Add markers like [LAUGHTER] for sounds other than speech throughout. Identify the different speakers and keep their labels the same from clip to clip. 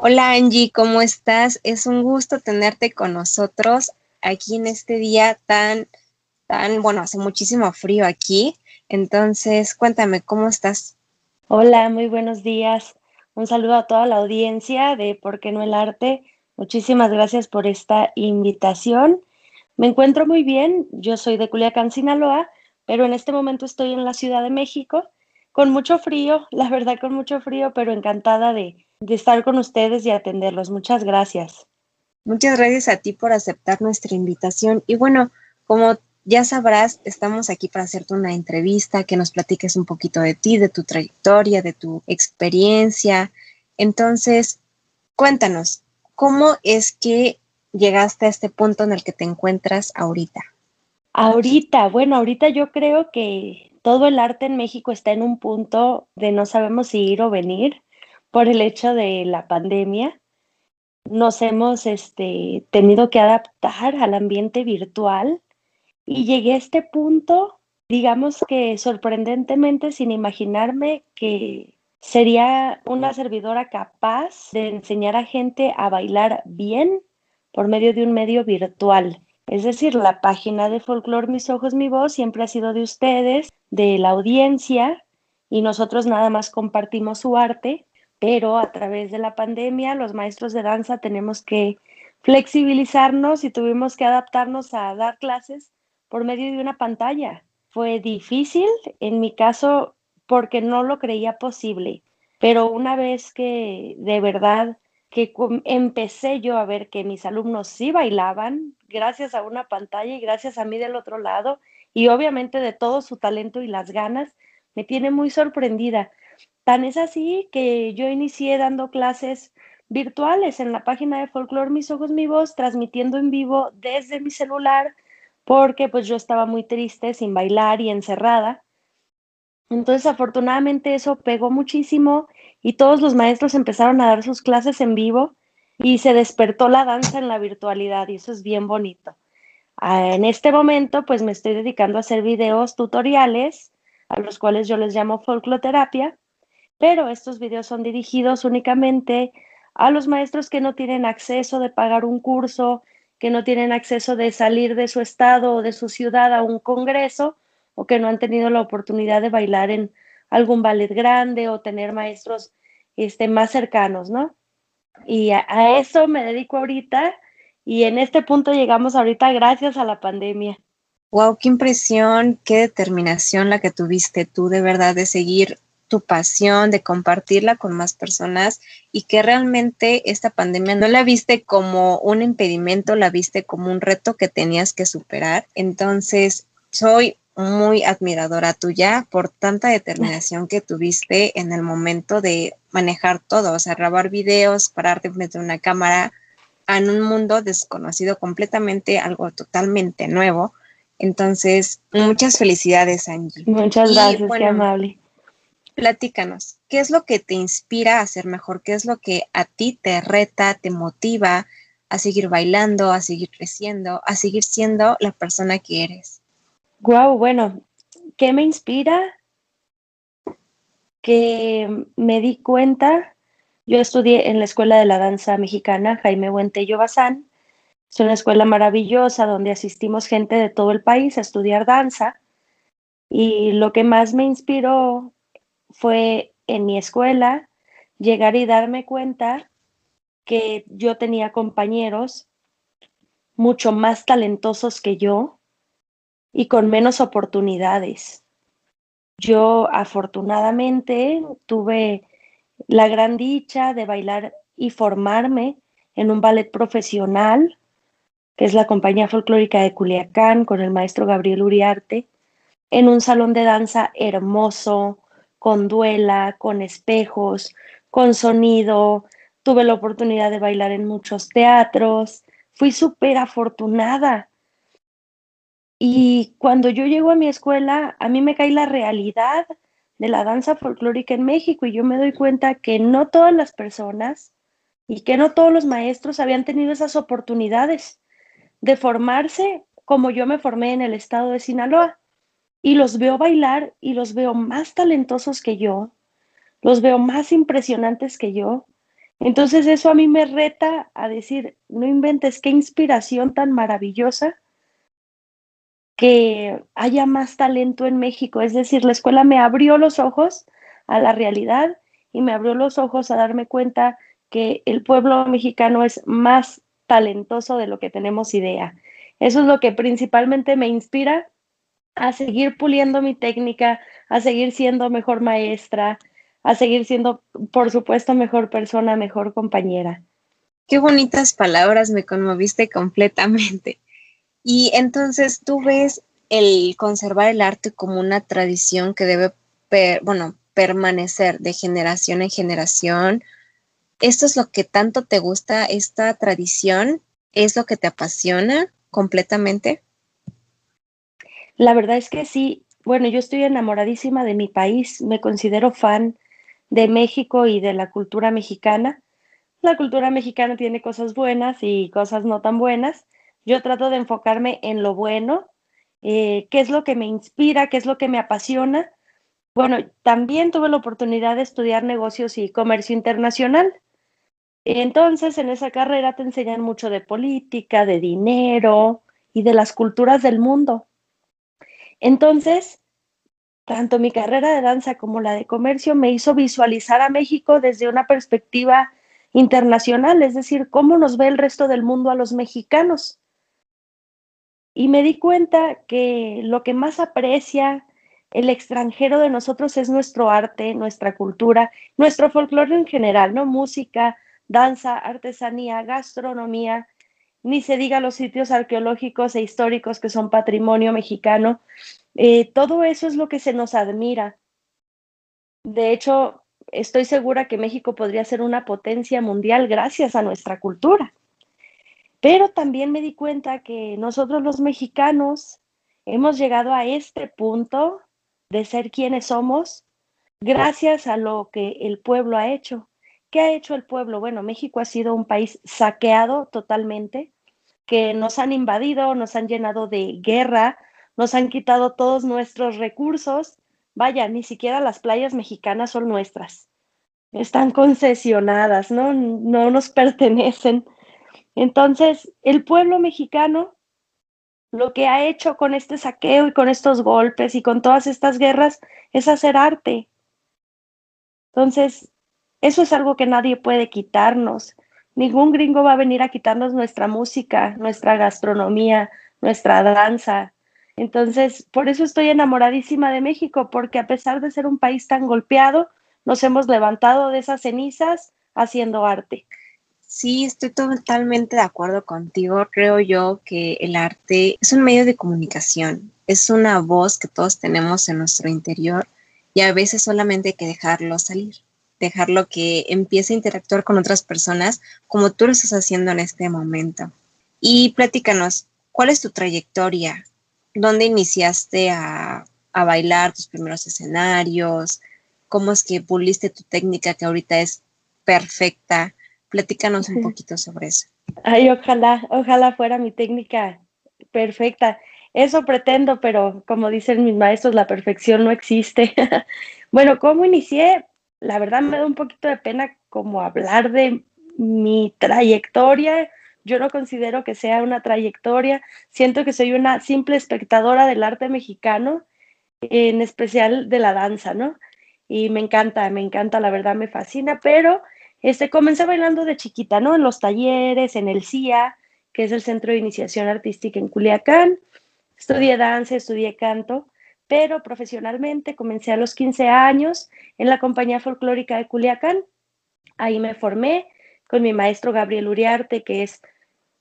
Speaker 1: Hola Angie, ¿cómo estás? Es un gusto tenerte con nosotros aquí en este día tan, tan, bueno, hace muchísimo frío aquí. Entonces, cuéntame, ¿cómo estás?
Speaker 2: Hola, muy buenos días. Un saludo a toda la audiencia de ¿Por qué no el arte? Muchísimas gracias por esta invitación. Me encuentro muy bien. Yo soy de Culiacán, Sinaloa, pero en este momento estoy en la Ciudad de México con mucho frío, [LAUGHS] la verdad con mucho frío, pero encantada de, de estar con ustedes y atenderlos. Muchas gracias.
Speaker 1: Muchas gracias a ti por aceptar nuestra invitación. Y bueno, como ya sabrás, estamos aquí para hacerte una entrevista, que nos platiques un poquito de ti, de tu trayectoria, de tu experiencia. Entonces, cuéntanos, ¿cómo es que llegaste a este punto en el que te encuentras ahorita?
Speaker 2: Ahorita, bueno, ahorita yo creo que todo el arte en México está en un punto de no sabemos si ir o venir por el hecho de la pandemia. Nos hemos este, tenido que adaptar al ambiente virtual y llegué a este punto, digamos que sorprendentemente sin imaginarme que sería una servidora capaz de enseñar a gente a bailar bien por medio de un medio virtual. Es decir, la página de Folklore Mis Ojos, Mi Voz siempre ha sido de ustedes, de la audiencia, y nosotros nada más compartimos su arte pero a través de la pandemia los maestros de danza tenemos que flexibilizarnos y tuvimos que adaptarnos a dar clases por medio de una pantalla. Fue difícil, en mi caso, porque no lo creía posible, pero una vez que de verdad que empecé yo a ver que mis alumnos sí bailaban, gracias a una pantalla y gracias a mí del otro lado, y obviamente de todo su talento y las ganas, me tiene muy sorprendida. Tan es así que yo inicié dando clases virtuales en la página de Folklore Mis Ojos, Mi Voz, transmitiendo en vivo desde mi celular, porque pues yo estaba muy triste, sin bailar y encerrada. Entonces, afortunadamente eso pegó muchísimo y todos los maestros empezaron a dar sus clases en vivo y se despertó la danza en la virtualidad y eso es bien bonito. Ah, en este momento, pues me estoy dedicando a hacer videos tutoriales, a los cuales yo les llamo folcloterapia, pero estos videos son dirigidos únicamente a los maestros que no tienen acceso de pagar un curso, que no tienen acceso de salir de su estado o de su ciudad a un congreso o que no han tenido la oportunidad de bailar en algún ballet grande o tener maestros este, más cercanos, ¿no? Y a, a eso me dedico ahorita y en este punto llegamos ahorita gracias a la pandemia.
Speaker 1: Wow, qué impresión, qué determinación la que tuviste tú de verdad de seguir tu pasión, de compartirla con más personas y que realmente esta pandemia no la viste como un impedimento, la viste como un reto que tenías que superar. Entonces, soy muy admiradora tuya por tanta determinación que tuviste en el momento de manejar todo, o sea, grabar videos, pararte frente a una cámara en un mundo desconocido completamente, algo totalmente nuevo. Entonces, muchas felicidades, Angie.
Speaker 2: Muchas gracias, qué amable
Speaker 1: platícanos, ¿qué es lo que te inspira a ser mejor? ¿Qué es lo que a ti te reta, te motiva a seguir bailando, a seguir creciendo, a seguir siendo la persona que eres?
Speaker 2: Wow, bueno, ¿qué me inspira? Que me di cuenta, yo estudié en la Escuela de la Danza Mexicana Jaime Buentello Bazán. Es una escuela maravillosa donde asistimos gente de todo el país a estudiar danza. Y lo que más me inspiró fue en mi escuela llegar y darme cuenta que yo tenía compañeros mucho más talentosos que yo y con menos oportunidades. Yo afortunadamente tuve la gran dicha de bailar y formarme en un ballet profesional, que es la Compañía Folclórica de Culiacán, con el maestro Gabriel Uriarte, en un salón de danza hermoso, con duela, con espejos, con sonido. Tuve la oportunidad de bailar en muchos teatros. Fui súper afortunada. Y cuando yo llego a mi escuela, a mí me cae la realidad de la danza folclórica en México y yo me doy cuenta que no todas las personas y que no todos los maestros habían tenido esas oportunidades de formarse como yo me formé en el estado de Sinaloa y los veo bailar y los veo más talentosos que yo, los veo más impresionantes que yo Entonces eso a mí me reta a decir, no inventes qué inspiración tan maravillosa que haya más talento en México. Es decir, la escuela me abrió los ojos a la realidad y me abrió los ojos a darme cuenta que el pueblo mexicano es más talentoso de lo que tenemos idea. Eso es lo que principalmente me inspira a seguir puliendo mi técnica, a seguir siendo mejor maestra, a seguir siendo, por supuesto, mejor persona, mejor compañera.
Speaker 1: Qué bonitas palabras, me conmoviste completamente. Y entonces tú ves el conservar el arte como una tradición que debe, bueno, permanecer de generación en generación. ¿Esto es lo que tanto te gusta, esta tradición? ¿Es lo que te apasiona completamente?
Speaker 2: La verdad es que sí. Bueno, yo estoy enamoradísima de mi país, me considero fan de México y de la cultura mexicana. La cultura mexicana tiene cosas buenas y cosas no tan buenas. Yo trato de enfocarme en lo bueno, eh, qué es lo que me inspira, qué es lo que me apasiona. Bueno, también tuve la oportunidad de estudiar negocios y comercio internacional. Entonces, en esa carrera te enseñan mucho de política, de dinero y de las culturas del mundo. Entonces, tanto mi carrera de danza como la de comercio me hizo visualizar a México desde una perspectiva internacional, es decir, cómo nos ve el resto del mundo a los mexicanos. Y me di cuenta que lo que más aprecia el extranjero de nosotros es nuestro arte, nuestra cultura, nuestro folclore en general, ¿no? Música, danza, artesanía, gastronomía, ni se diga los sitios arqueológicos e históricos que son patrimonio mexicano. Eh, todo eso es lo que se nos admira. De hecho, estoy segura que México podría ser una potencia mundial gracias a nuestra cultura. Pero también me di cuenta que nosotros los mexicanos hemos llegado a este punto de ser quienes somos gracias a lo que el pueblo ha hecho. ¿Qué ha hecho el pueblo? Bueno, México ha sido un país saqueado totalmente que nos han invadido, nos han llenado de guerra, nos han quitado todos nuestros recursos. Vaya, ni siquiera las playas mexicanas son nuestras. Están concesionadas, ¿no? No nos [LAUGHS] pertenecen. Entonces, el pueblo mexicano lo que ha hecho con este saqueo y con estos golpes y con todas estas guerras es hacer arte. Entonces, eso es algo que nadie puede quitarnos. Ningún gringo va a venir a quitarnos nuestra música, nuestra gastronomía, nuestra danza. Entonces, por eso estoy enamoradísima de México, porque a pesar de ser un país tan golpeado, nos hemos levantado de esas cenizas haciendo arte.
Speaker 1: Sí, estoy totalmente de acuerdo contigo. Creo yo que el arte es un medio de comunicación, es una voz que todos tenemos en nuestro interior y a veces solamente hay que dejarlo salir dejarlo que empiece a interactuar con otras personas como tú lo estás haciendo en este momento. Y platícanos, ¿cuál es tu trayectoria? ¿Dónde iniciaste a, a bailar tus primeros escenarios? ¿Cómo es que puliste tu técnica que ahorita es perfecta? Platícanos un poquito sobre eso.
Speaker 2: Ay, ojalá, ojalá fuera mi técnica perfecta. Eso pretendo, pero como dicen mis maestros, la perfección no existe. [LAUGHS] bueno, ¿cómo inicié? La verdad me da un poquito de pena como hablar de mi trayectoria. Yo no considero que sea una trayectoria. Siento que soy una simple espectadora del arte mexicano, en especial de la danza, ¿no? Y me encanta, me encanta, la verdad me fascina, pero este, comencé bailando de chiquita, ¿no? En los talleres, en el CIA, que es el Centro de Iniciación Artística en Culiacán. Estudié danza, estudié canto pero profesionalmente comencé a los 15 años en la compañía folclórica de Culiacán. Ahí me formé con mi maestro Gabriel Uriarte, que es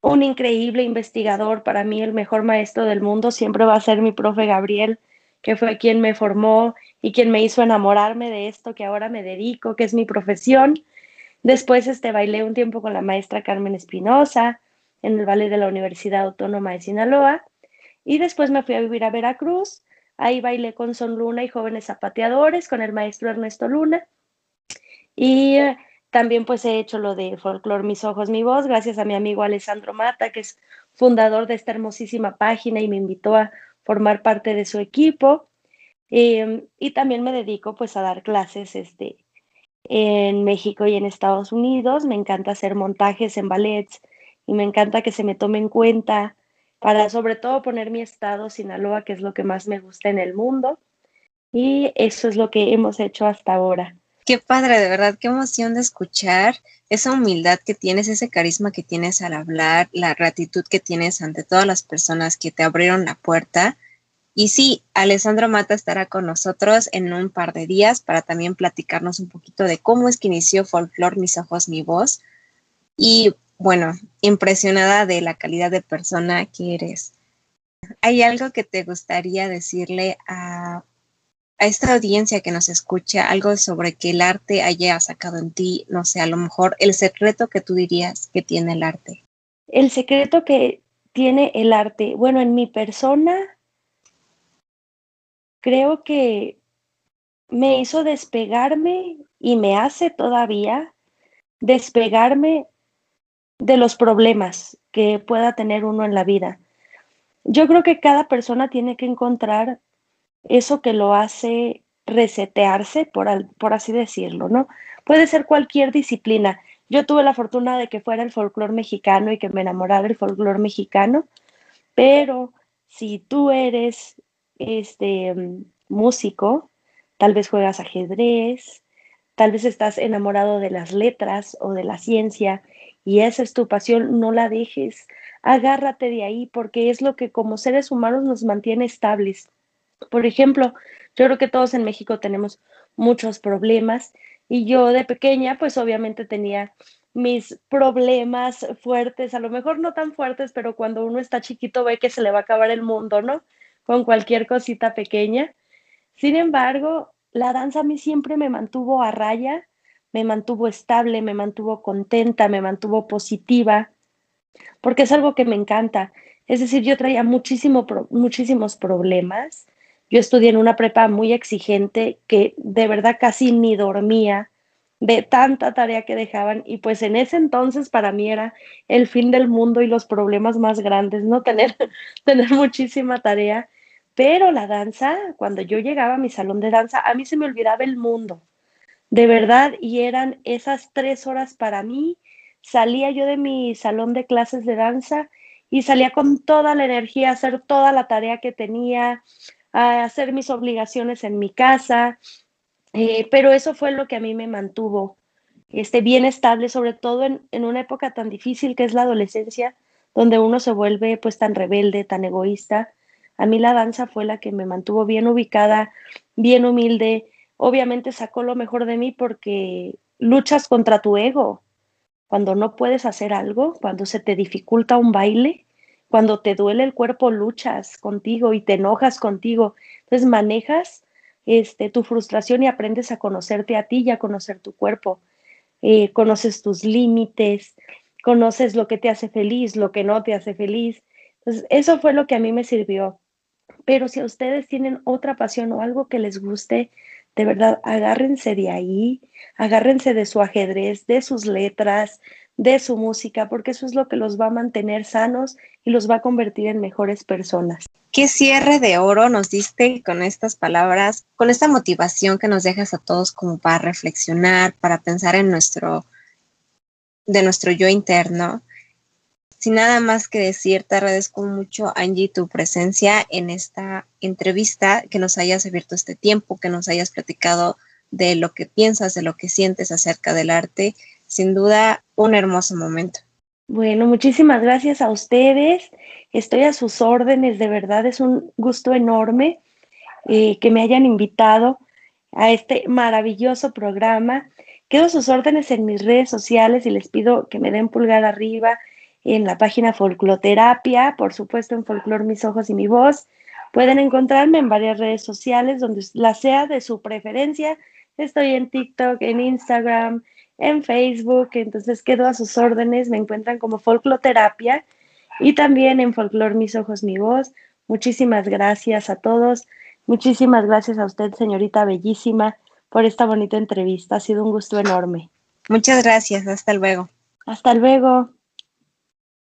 Speaker 2: un increíble investigador, para mí el mejor maestro del mundo, siempre va a ser mi profe Gabriel, que fue quien me formó y quien me hizo enamorarme de esto que ahora me dedico, que es mi profesión. Después este, bailé un tiempo con la maestra Carmen Espinosa en el ballet de la Universidad Autónoma de Sinaloa y después me fui a vivir a Veracruz Ahí bailé con Son Luna y Jóvenes Zapateadores con el maestro Ernesto Luna. Y eh, también pues he hecho lo de Folklore Mis Ojos, Mi Voz, gracias a mi amigo Alessandro Mata, que es fundador de esta hermosísima página y me invitó a formar parte de su equipo. Y también me dedico pues a dar clases este, en México y en Estados Unidos. Me encanta hacer montajes en ballets y me encanta que se me tome en cuenta para sobre todo poner mi estado Sinaloa, que es lo que más me gusta en el mundo. Y eso es lo que hemos hecho hasta ahora.
Speaker 1: Qué padre, de verdad, qué emoción de escuchar esa humildad que tienes, ese carisma que tienes al hablar, la gratitud que tienes ante todas las personas que te abrieron la puerta. Y sí, Alessandro Mata estará con nosotros en un par de días para también platicarnos un poquito de cómo es que inició Folklore Mis Ojos, Mi Voz. Y bueno, impresionada de la calidad de persona que eres. ¿Hay algo que te gustaría decirle a a esta audiencia que nos escucha algo sobre que el arte haya sacado en ti, no sé, a lo mejor el secreto que tú dirías que tiene el arte?
Speaker 2: El secreto que tiene el arte, bueno, en mi persona, creo que me hizo despegarme y me hace todavía despegarme de los problemas que pueda tener uno en la vida. Yo creo que cada persona tiene que encontrar eso que lo hace resetearse, por, así decirlo, ¿no? Puede ser cualquier disciplina. Yo tuve la fortuna de que fuera el folclore mexicano y que me enamorara del folclore mexicano, pero si tú eres este músico, tal vez juegas ajedrez, tal vez estás enamorado de las letras o de la ciencia y esa es tu pasión, no la dejes, agárrate de ahí porque es lo que como seres humanos nos mantiene estables. Por ejemplo, yo creo que todos en México tenemos muchos problemas y yo de pequeña pues obviamente tenía mis problemas fuertes, a lo mejor no tan fuertes, pero cuando uno está chiquito ve que se le va a acabar el mundo, ¿no? Con cualquier cosita pequeña. Sin embargo, la danza a mí siempre me mantuvo a raya, me mantuvo estable, me mantuvo contenta, me mantuvo positiva, porque es algo que me encanta. Es decir, yo traía muchísimo, muchísimos problemas yo estudié en una prepa muy exigente que de verdad casi ni dormía de tanta tarea que dejaban y pues en ese entonces para mí era el fin del mundo y los problemas más grandes, no [LAUGHS] tener, tener muchísima tarea. Pero la danza, cuando yo llegaba a mi salón de danza, a mí se me olvidaba el mundo, de verdad, y eran esas tres horas para mí. Salía yo de mi salón de clases de danza y salía con toda la energía a hacer toda la tarea que tenía, a hacer mis obligaciones en mi casa, eh, pero eso fue lo que a mí me mantuvo este, bien estable, sobre todo en, en, una época tan difícil que es la adolescencia, donde uno se vuelve pues tan rebelde, tan egoísta. A mí la danza fue la que me mantuvo bien ubicada, bien humilde. Obviamente sacó lo mejor de mí porque luchas contra tu ego. Cuando no puedes hacer algo, cuando se te dificulta un baile, cuando te duele el cuerpo, luchas contigo y te enojas contigo. Entonces manejas este, tu frustración y aprendes a conocerte a ti y a conocer tu cuerpo. Eh, conoces tus límites, conoces lo que te hace feliz, lo que no te hace feliz. Entonces, eso fue lo que a mí me sirvió. Pero si ustedes tienen otra pasión o algo que les guste, de verdad, agárrense de ahí, agárrense de su ajedrez, de sus letras, de su música, porque eso es lo que los va a mantener sanos y los va a convertir en mejores personas.
Speaker 1: Qué cierre de oro nos diste con estas palabras, con esta motivación que nos dejas a todos como para reflexionar, para pensar en nuestro, de nuestro yo interno. Sin nada más que decir, te agradezco mucho, Angie, tu presencia en esta entrevista, que nos hayas abierto este tiempo, que nos hayas platicado de lo que piensas, de lo que sientes acerca del arte sin duda un hermoso momento.
Speaker 2: Bueno, muchísimas gracias a ustedes. Estoy a sus órdenes, de verdad es un gusto enorme eh, que me hayan invitado a este maravilloso programa. Quedo a sus órdenes en mis redes sociales y les pido que me den pulgar arriba en la página Folcloterapia, por supuesto en Folclor Mis Ojos y Mi Voz. Pueden encontrarme en varias redes sociales donde la sea de su preferencia. Estoy en TikTok, en Instagram, en Facebook, entonces quedo a sus órdenes, me encuentran como Folcloterapia y también en Folklore Mis Ojos, Mi Voz. Muchísimas gracias a todos, muchísimas gracias a usted, señorita bellísima, por esta bonita entrevista, ha sido un gusto enorme.
Speaker 1: Muchas gracias, hasta luego.
Speaker 2: Hasta luego.